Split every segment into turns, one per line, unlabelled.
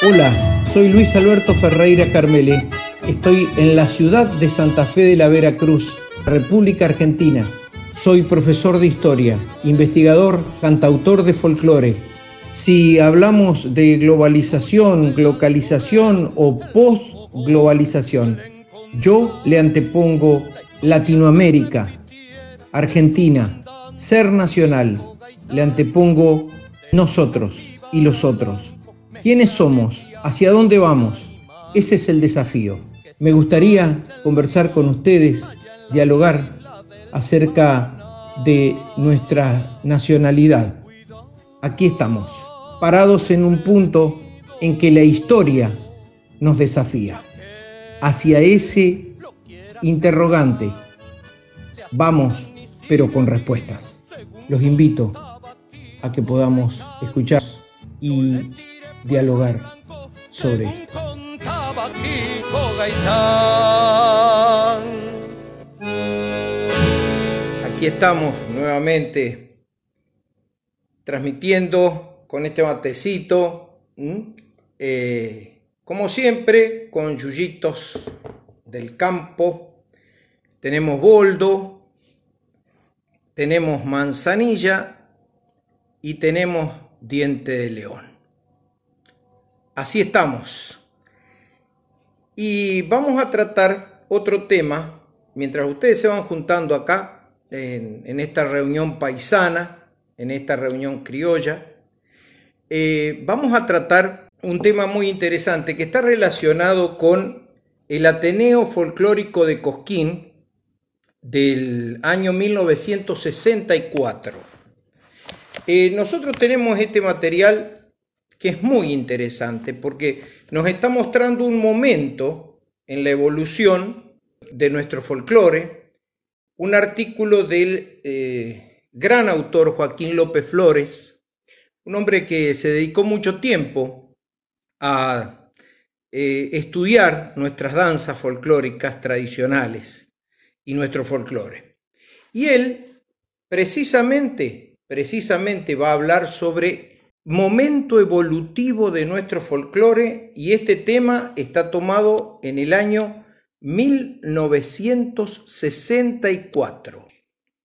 Hola, soy Luis Alberto Ferreira Carmele. Estoy en la ciudad de Santa Fe de la Veracruz, República Argentina. Soy profesor de historia, investigador, cantautor de folclore. Si hablamos de globalización, localización o post-globalización, yo le antepongo Latinoamérica, Argentina, ser nacional. Le antepongo nosotros y los otros. ¿Quiénes somos? ¿Hacia dónde vamos? Ese es el desafío. Me gustaría conversar con ustedes, dialogar acerca de nuestra nacionalidad. Aquí estamos, parados en un punto en que la historia nos desafía. Hacia ese interrogante vamos, pero con respuestas. Los invito a que podamos escuchar y dialogar sobre esto. Aquí estamos nuevamente transmitiendo con este matecito, eh, como siempre, con yuyitos del campo. Tenemos boldo, tenemos manzanilla y tenemos diente de león. Así estamos. Y vamos a tratar otro tema mientras ustedes se van juntando acá en, esta reunión paisana, en esta reunión criolla. Eh, vamos a tratar un tema muy interesante que está relacionado con el Ateneo Folclórico de Cosquín del año 1964. Eh, nosotros tenemos este material que es muy interesante porque nos está mostrando un momento en la evolución de nuestro folclore, un artículo del eh, gran autor Joaquín López Flores, un hombre que se dedicó mucho tiempo a eh, estudiar nuestras danzas folclóricas tradicionales y nuestro folclore. Y él precisamente, precisamente va a hablar sobre momento evolutivo de nuestro folclore y este tema está tomado en el año 1964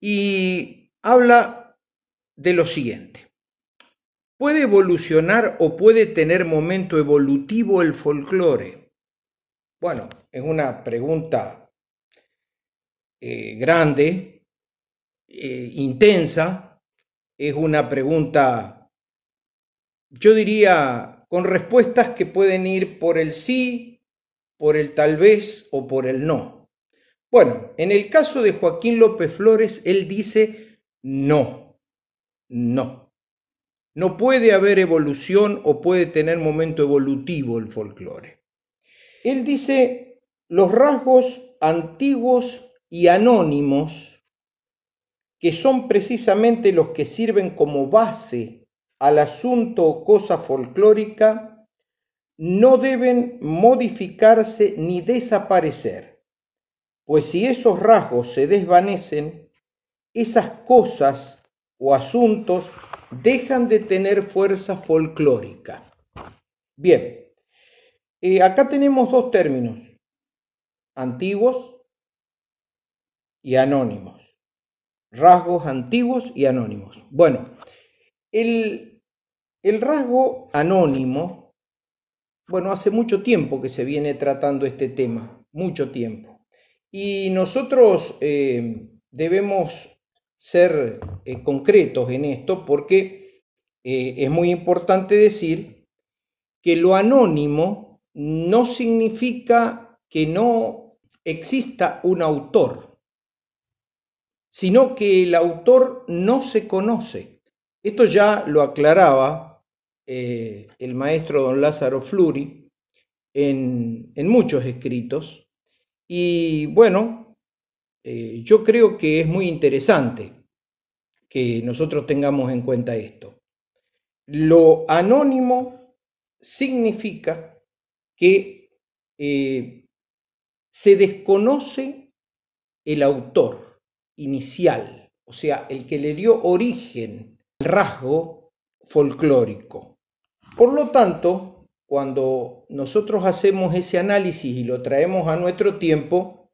y habla de lo siguiente. ¿Puede evolucionar o puede tener momento evolutivo el folclore? Bueno, es una pregunta eh, grande, eh, intensa, es una pregunta yo diría, con respuestas que pueden ir por el sí, por el tal vez o por el no. Bueno, en el caso de Joaquín López Flores, él dice no, no. No puede haber evolución o puede tener momento evolutivo el folclore. Él dice los rasgos antiguos y anónimos, que son precisamente los que sirven como base al asunto o cosa folclórica no deben modificarse ni desaparecer, pues si esos rasgos se desvanecen, esas cosas o asuntos dejan de tener fuerza folclórica. Bien, eh, acá tenemos dos términos, antiguos y anónimos. Rasgos antiguos y anónimos. Bueno, el, el rasgo anónimo, bueno, hace mucho tiempo que se viene tratando este tema, mucho tiempo. Y nosotros eh, debemos ser eh, concretos en esto porque eh, es muy importante decir que lo anónimo no significa que no exista un autor, sino que el autor no se conoce. Esto ya lo aclaraba eh, el maestro don Lázaro Fluri en, muchos escritos. Y bueno, eh, yo creo que es muy interesante que nosotros tengamos en cuenta esto. Lo anónimo significa que eh, se desconoce el autor inicial, o sea, el que le dio origen al rasgo folclórico. Por lo tanto, cuando nosotros hacemos ese análisis y lo traemos a nuestro tiempo,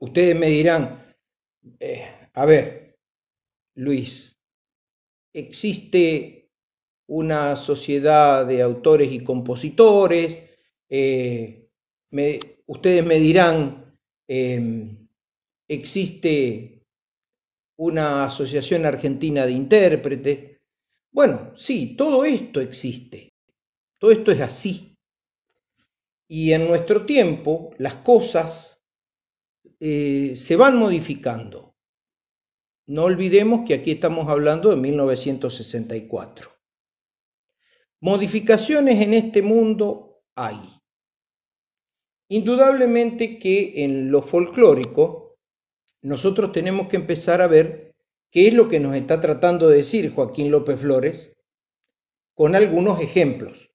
ustedes me dirán, eh, a ver, Luis, existe una sociedad de autores y compositores, eh, ustedes me dirán, em, existe una asociación argentina de intérpretes. Bueno, sí, todo esto existe, todo esto es así. Y en nuestro tiempo las cosas eh, se van modificando. No olvidemos que aquí estamos hablando de 1964. Modificaciones en este mundo hay. Indudablemente que en lo folclórico nosotros tenemos que empezar a ver qué es lo que nos está tratando de decir Joaquín López Flores con algunos ejemplos.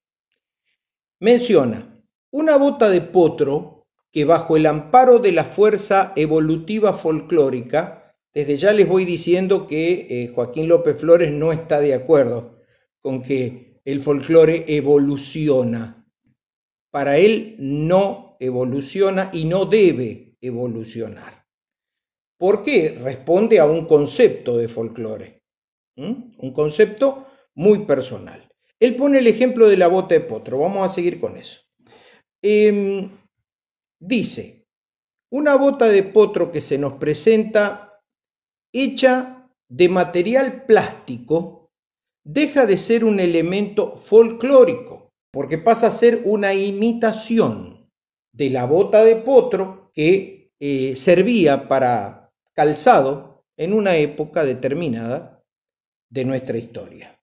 Menciona una bota de potro que bajo el amparo de la fuerza evolutiva folclórica, desde ya les voy diciendo que eh, Joaquín López Flores no está de acuerdo con que el folclore evoluciona. Para él no evoluciona y no debe evolucionar. ¿Por qué? Responde a un concepto de folclore, un concepto muy personal. Él pone el ejemplo de la bota de potro, vamos a seguir con eso. Em, dice, una bota de potro que se nos presenta hecha de material plástico deja de ser un elemento folclórico, porque pasa a ser una imitación de la bota de potro que eh, servía para calzado en una época determinada de nuestra historia.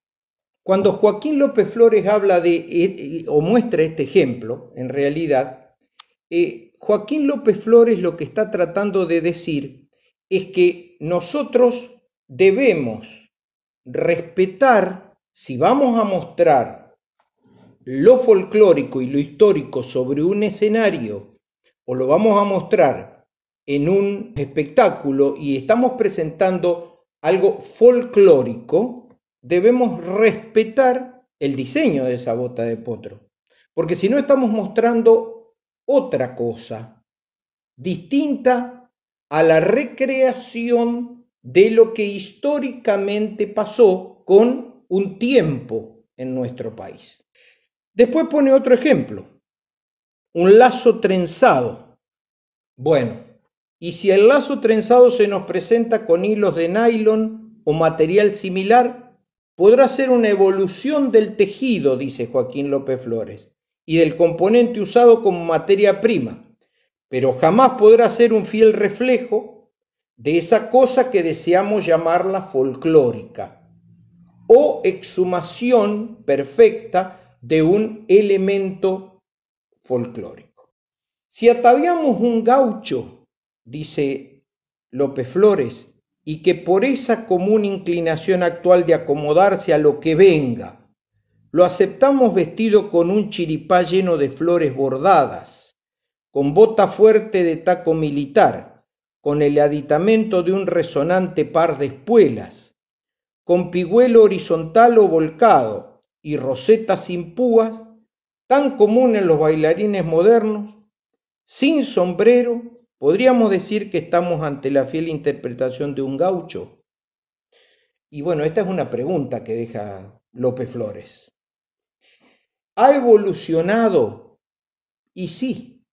Cuando Joaquín López Flores habla de eh, eh, o muestra este ejemplo, en realidad, Joaquín López Flores lo que está tratando de decir es que nosotros debemos respetar, si vamos a mostrar lo folclórico y lo histórico sobre un escenario, o lo vamos a mostrar en un espectáculo y estamos presentando algo folclórico, debemos respetar el diseño de esa bota de potro. Porque si no estamos mostrando otra cosa distinta a la recreación de lo que históricamente pasó con un tiempo en nuestro país. Después pone otro ejemplo, un lazo trenzado. Bueno, y si el lazo trenzado se nos presenta con hilos de nylon o material similar, podrá ser una evolución del tejido, dice Joaquín López Flores, y del componente usado como materia prima, pero jamás podrá ser un fiel reflejo de esa cosa que deseamos llamarla folclórica o exhumación perfecta de un elemento folclórico. Si ataviamos un gaucho, dice López Flores, y que por esa común inclinación actual de acomodarse a lo que venga, lo aceptamos vestido con un chiripá lleno de flores bordadas, con bota fuerte de taco militar, con el aditamento de un resonante par de espuelas, con pigüelo horizontal o volcado y roseta sin púas, tan común en los bailarines modernos, sin sombrero, podríamos decir que estamos ante la fiel interpretación de un gaucho. Y bueno, esta es una pregunta que deja López Flores. ¿Ha evolucionado? Y sí,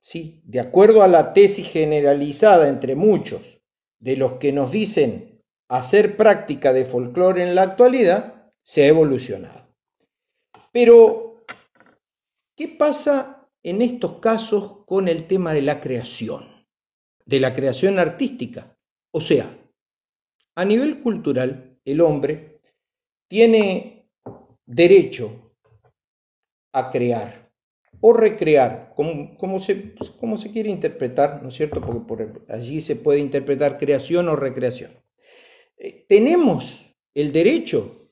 ¿sí? de acuerdo a la tesis generalizada entre muchos de los que nos dicen hacer práctica de folclore en la actualidad, se ha evolucionado. Pero, ¿qué pasa en estos casos con el tema de la creación, de la creación artística? O sea, a nivel cultural, el hombre tiene derecho a crear, o recrear, como, se, se quiere interpretar, ¿no es cierto? Porque por allí se puede interpretar creación o recreación. Eh, ¿Tenemos el derecho?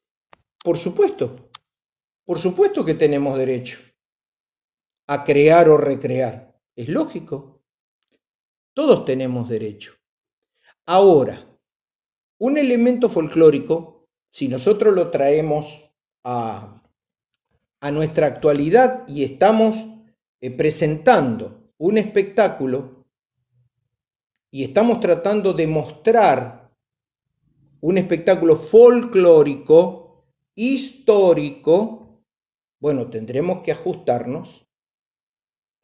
Por supuesto, por supuesto que tenemos derecho a crear o recrear. Es lógico. Todos tenemos derecho. Ahora, un elemento folclórico, si nosotros lo traemos a nuestra actualidad y estamos eh, presentando un espectáculo y estamos tratando de mostrar un espectáculo folclórico, histórico, bueno, tendremos que ajustarnos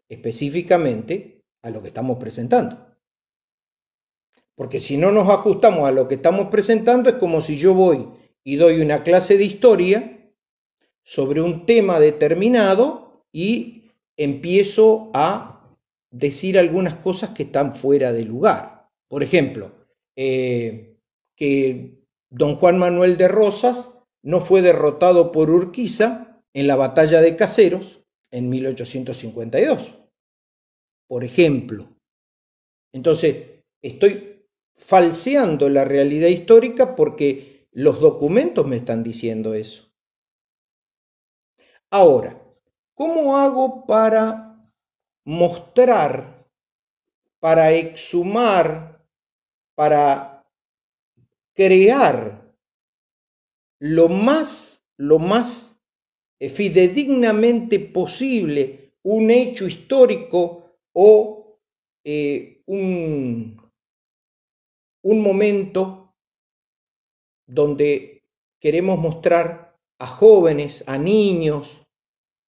específicamente a lo que estamos presentando. Porque si no nos ajustamos a lo que estamos presentando, es como si yo voy y doy una clase de historia sobre un tema determinado y empiezo a decir algunas cosas que están fuera de lugar. Por ejemplo, eh, que don Juan Manuel de Rosas no fue derrotado por Urquiza en la batalla de Caseros en 1852. Por ejemplo. Entonces, estoy falseando la realidad histórica porque los documentos me están diciendo eso. Ahora, ¿cómo hago para mostrar, para exhumar, para crear lo más, lo más fidedignamente posible un hecho histórico o eh, un, un momento donde queremos mostrar a jóvenes, a niños,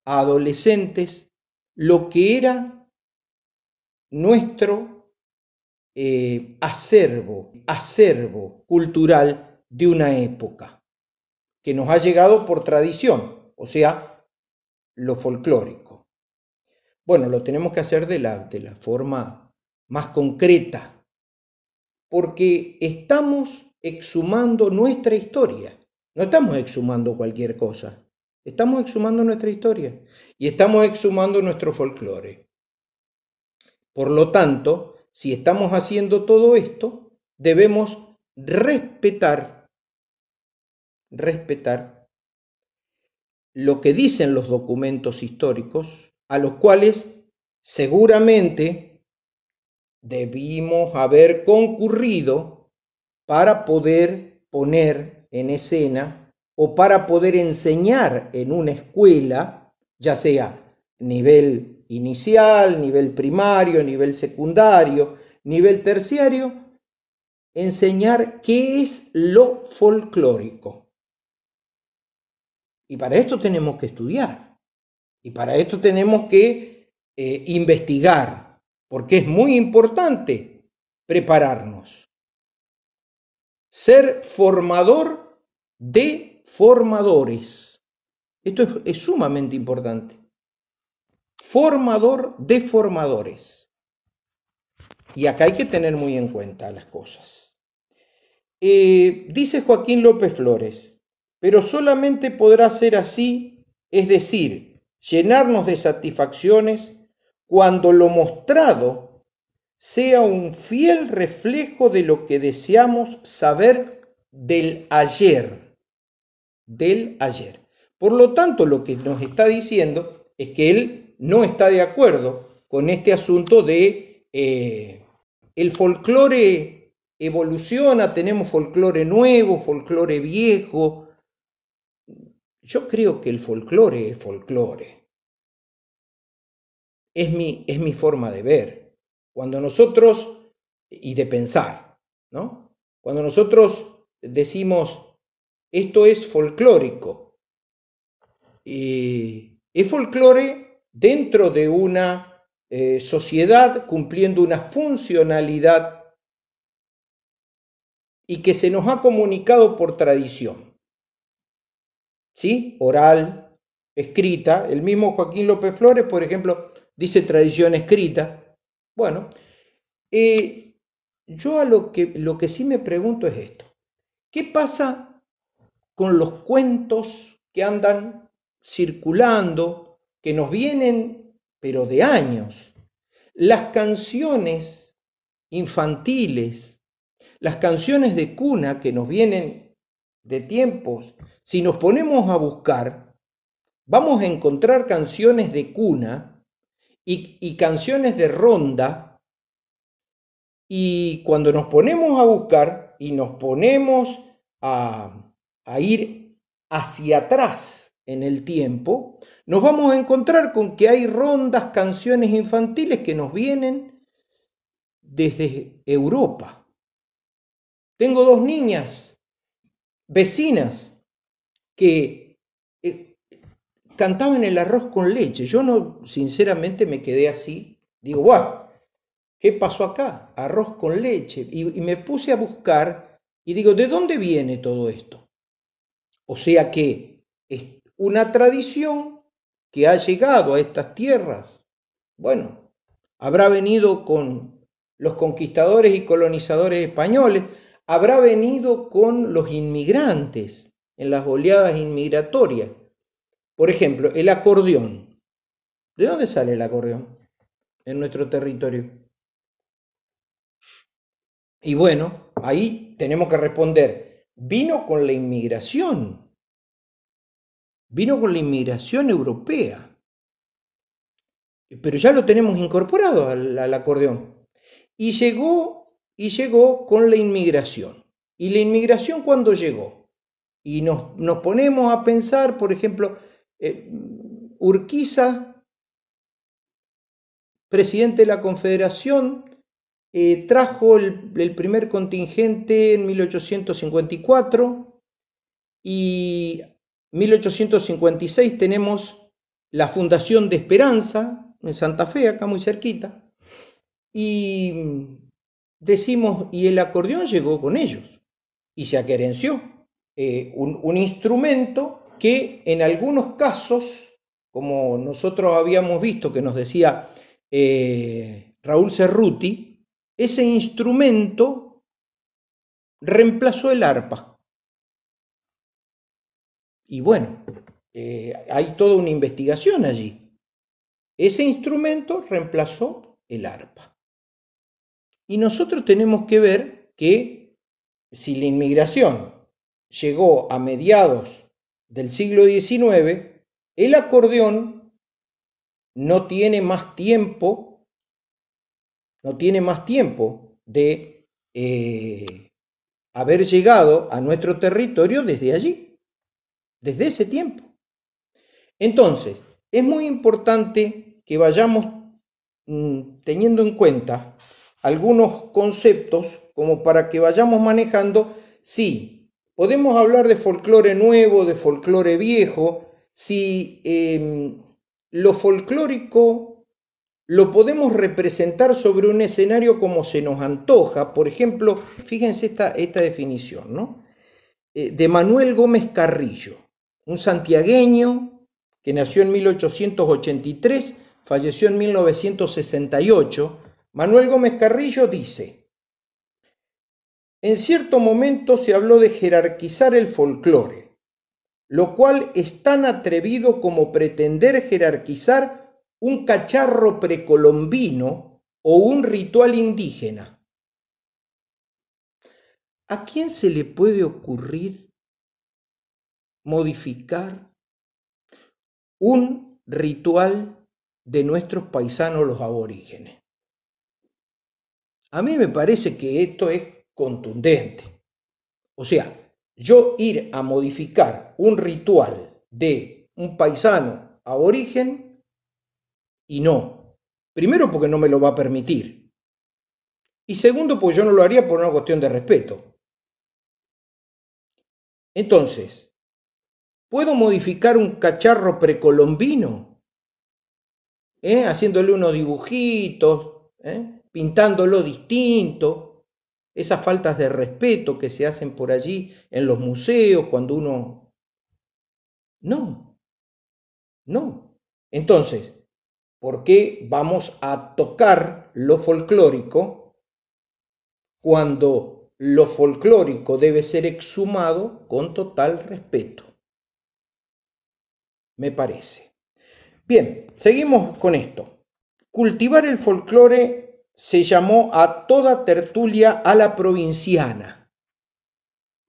a adolescentes, lo que era nuestro eh, acervo, acervo cultural de una época, que nos ha llegado por tradición, o sea, lo folclórico. Bueno, lo tenemos que hacer de la, de la forma más concreta, porque estamos exhumando nuestra historia. No estamos exhumando cualquier cosa. Estamos exhumando nuestra historia y estamos exhumando nuestro folclore. Por lo tanto, si estamos haciendo todo esto, debemos respetar, respetar lo que dicen los documentos históricos, a los cuales seguramente debimos haber concurrido para poder poner en escena o para poder enseñar en una escuela, ya sea nivel inicial, nivel primario, nivel secundario, nivel terciario, enseñar qué es lo folclórico. Y para esto tenemos que estudiar. Y para esto tenemos que eh, investigar porque es muy importante prepararnos. Ser formador de formadores. Esto es, sumamente importante. Formador de formadores. Y acá hay que tener muy en cuenta las cosas. Eh, dice Joaquín López Flores, pero solamente podrá ser así, es decir, llenarnos de satisfacciones cuando lo mostrado sea un fiel reflejo de lo que deseamos saber del ayer, del ayer. Por lo tanto, lo que nos está diciendo es que él no está de acuerdo con este asunto de eh, el folclore evoluciona, tenemos folclore nuevo, folclore viejo. Yo creo que el folclore es folclore es mi, es mi forma de ver. Cuando nosotros, y de pensar, ¿no? Cuando nosotros decimos, esto es folclórico, es folclore dentro de una eh, sociedad cumpliendo una funcionalidad y que se nos ha comunicado por tradición. ¿Sí? Oral, escrita. El mismo Joaquín López Flores, por ejemplo, dice tradición escrita. Bueno, eh, yo a lo que, lo que sí me pregunto es esto. ¿Qué pasa con los cuentos que andan circulando, que nos vienen, pero de años? Las canciones infantiles, las canciones de cuna que nos vienen de tiempos, si nos ponemos a buscar, vamos a encontrar canciones de cuna y, canciones de ronda. Y cuando nos ponemos a buscar y nos ponemos a, ir hacia atrás en el tiempo, nos vamos a encontrar con que hay rondas, canciones infantiles que nos vienen desde Europa. Tengo dos niñas vecinas que eh, cantaban el arroz con leche. Yo no, sinceramente, me quedé así. Digo, guau, ¿qué pasó acá? Arroz con leche. Y, y me puse a buscar y digo, ¿de dónde viene todo esto? O sea que es una tradición que ha llegado a estas tierras. Bueno, habrá venido con los conquistadores y colonizadores españoles, habrá venido con los inmigrantes en las oleadas inmigratorias. Por ejemplo, el acordeón. ¿De dónde sale el acordeón en nuestro territorio? Y bueno, ahí tenemos que responder, vino con la inmigración, vino con la inmigración europea, pero ya lo tenemos incorporado al, al acordeón. Y llegó, y llegó con la inmigración. ¿Y la inmigración cuándo llegó? Y nos, nos ponemos a pensar, por ejemplo, eh, Urquiza, presidente de la Confederación, eh, trajo el, el, primer contingente en 1854 y 1856 tenemos la Fundación de Esperanza en Santa Fe, acá muy cerquita y decimos, y el acordeón llegó con ellos y se aquerenció. Eh, un, instrumento que en algunos casos, como nosotros habíamos visto que nos decía eh, Raúl Cerruti, ese instrumento reemplazó el arpa. Y bueno, eh, hay toda una investigación allí. Ese instrumento reemplazó el arpa. Y nosotros tenemos que ver que si la inmigración llegó a mediados del siglo XIX, el acordeón no tiene más tiempo, no tiene más tiempo de eh, haber llegado a nuestro territorio desde allí, desde ese tiempo. Entonces, es muy importante que vayamos mm, teniendo en cuenta algunos conceptos como para que vayamos manejando, sí, podemos hablar de folclore nuevo, de folclore viejo, si eh, lo folclórico lo podemos representar sobre un escenario como se nos antoja, por ejemplo, fíjense esta, esta definición, ¿no? Eh, de Manuel Gómez Carrillo, un santiagueño que nació en 1883, falleció en 1968, Manuel Gómez Carrillo dice, en cierto momento se habló de jerarquizar el folclore, lo cual es tan atrevido como pretender jerarquizar un cacharro precolombino o un ritual indígena. ¿A quién se le puede ocurrir modificar un ritual de nuestros paisanos los aborígenes? A mí me parece que esto es contundente. O sea, yo ir a modificar un ritual de un paisano aborigen y no. Primero porque no me lo va a permitir. Y segundo porque yo no lo haría por una cuestión de respeto. Entonces, ¿puedo modificar un cacharro precolombino? ¿Eh? Haciéndole unos dibujitos, ¿eh? Pintándolo distinto, esas faltas de respeto que se hacen por allí en los museos cuando uno... No, no. Entonces, ¿por qué vamos a tocar lo folclórico cuando lo folclórico debe ser exhumado con total respeto? Me parece. Bien, seguimos con esto. Cultivar el folclore se llamó a toda tertulia a la provinciana.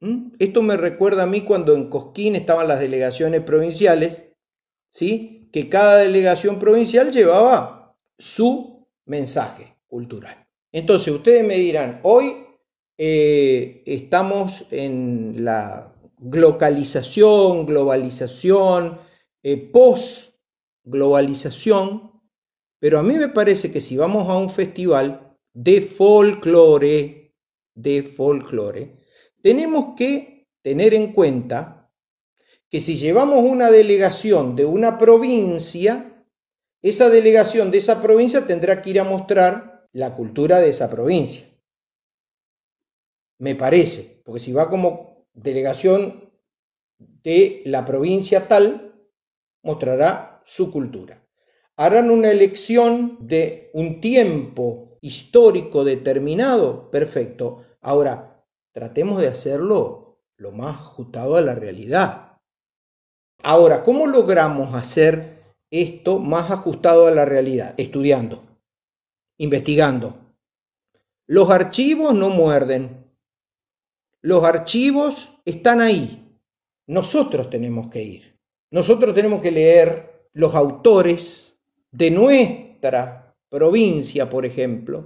¿Mm? Esto me recuerda a mí cuando en Cosquín estaban las delegaciones provinciales, ¿sí? que cada delegación provincial llevaba su mensaje cultural. Entonces ustedes me dirán, hoy eh, estamos en la localización, globalización, eh, post-globalización, pero a mí me parece que si vamos a un festival de folclore, de folclore, tenemos que tener en cuenta que si llevamos una delegación de una provincia, esa delegación de esa provincia tendrá que ir a mostrar la cultura de esa provincia. Me parece, porque si va como delegación de la provincia tal, mostrará su cultura. Harán una elección de un tiempo histórico determinado, perfecto. Ahora, tratemos de hacerlo lo más ajustado a la realidad. Ahora, ¿cómo logramos hacer esto más ajustado a la realidad? Estudiando, investigando. Los archivos no muerden. Los archivos están ahí. Nosotros tenemos que ir. Nosotros tenemos que leer los autores de nuestra provincia, por ejemplo.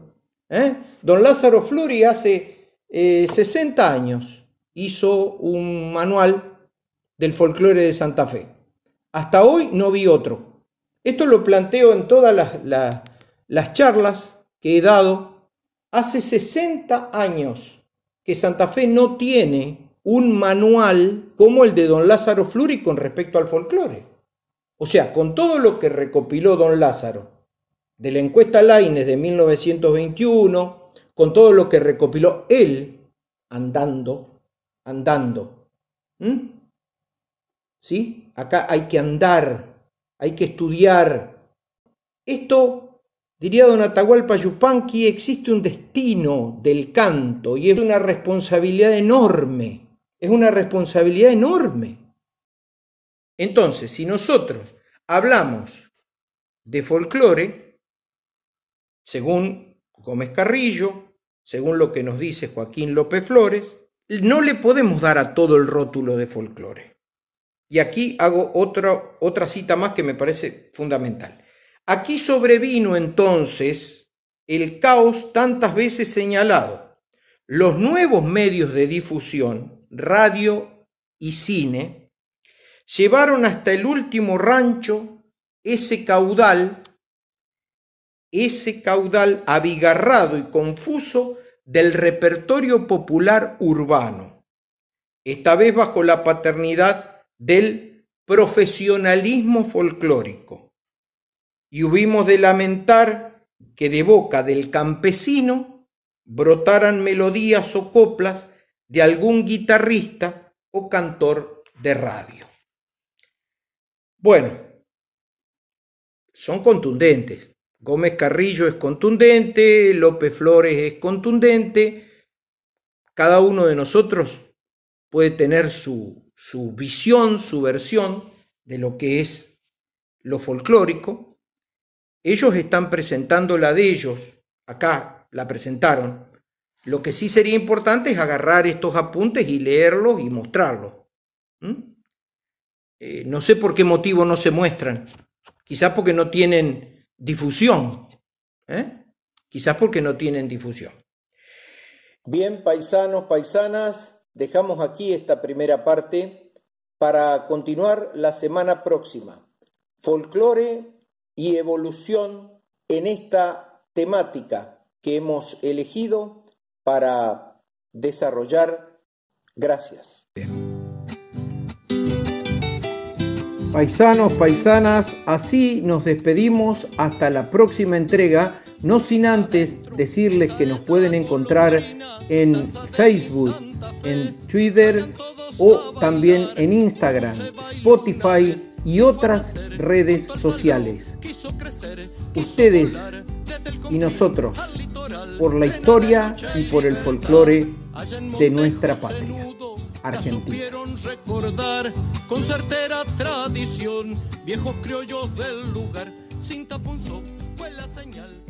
¿eh? Don Lázaro Flori hace 60 eh, años hizo un manual del folclore de Santa Fe. Hasta hoy no vi otro. Esto lo planteo en todas las, las charlas que he dado. Hace 60 años que Santa Fe no tiene un manual como el de don Lázaro Fluri con respecto al folclore. O sea, con todo lo que recopiló don Lázaro de la encuesta Laines de 1921, con todo lo que recopiló él andando, andando. ¿Sí? Acá hay que andar, hay que estudiar. Esto, diría don Atahualpa Yupanqui, existe un destino del canto y es una responsabilidad enorme es una responsabilidad enorme. Entonces, si nosotros hablamos de folclore, según Gómez Carrillo, según lo que nos dice Joaquín López Flores, no le podemos dar a todo el rótulo de folclore. Y aquí hago otra, otra cita más que me parece fundamental. Aquí sobrevino entonces el caos tantas veces señalado. Los nuevos medios de difusión radio y cine, llevaron hasta el último rancho ese caudal, ese caudal abigarrado y confuso del repertorio popular urbano, esta vez bajo la paternidad del profesionalismo folclórico. Y hubimos de lamentar que de boca del campesino brotaran melodías o coplas de algún guitarrista o cantor de radio. Bueno, son contundentes. Gómez Carrillo es contundente, López Flores es contundente. Cada uno de nosotros puede tener su, su visión, su versión de lo que es lo folclórico. Ellos están presentando la de ellos, acá la presentaron, lo que sí sería importante es agarrar estos apuntes y leerlos y mostrarlos. Eh, no sé por qué motivo no se muestran. Quizás porque no tienen difusión. ¿eh? Quizás porque no tienen difusión. Bien, paisanos, paisanas, dejamos aquí esta primera parte para continuar la semana próxima. Folclore y evolución en esta temática que hemos elegido para desarrollar. Gracias. Paisanos, paisanas, así nos despedimos hasta la próxima entrega, no sin antes decirles que nos pueden encontrar en Facebook, en Twitter o también en Instagram, Spotify y otras redes sociales. Ustedes y nosotros por la historia y por el folclore de nuestra patria, Argentina. recordar con certera tradición, viejos criollos del lugar, sin tapunzo fue la señal.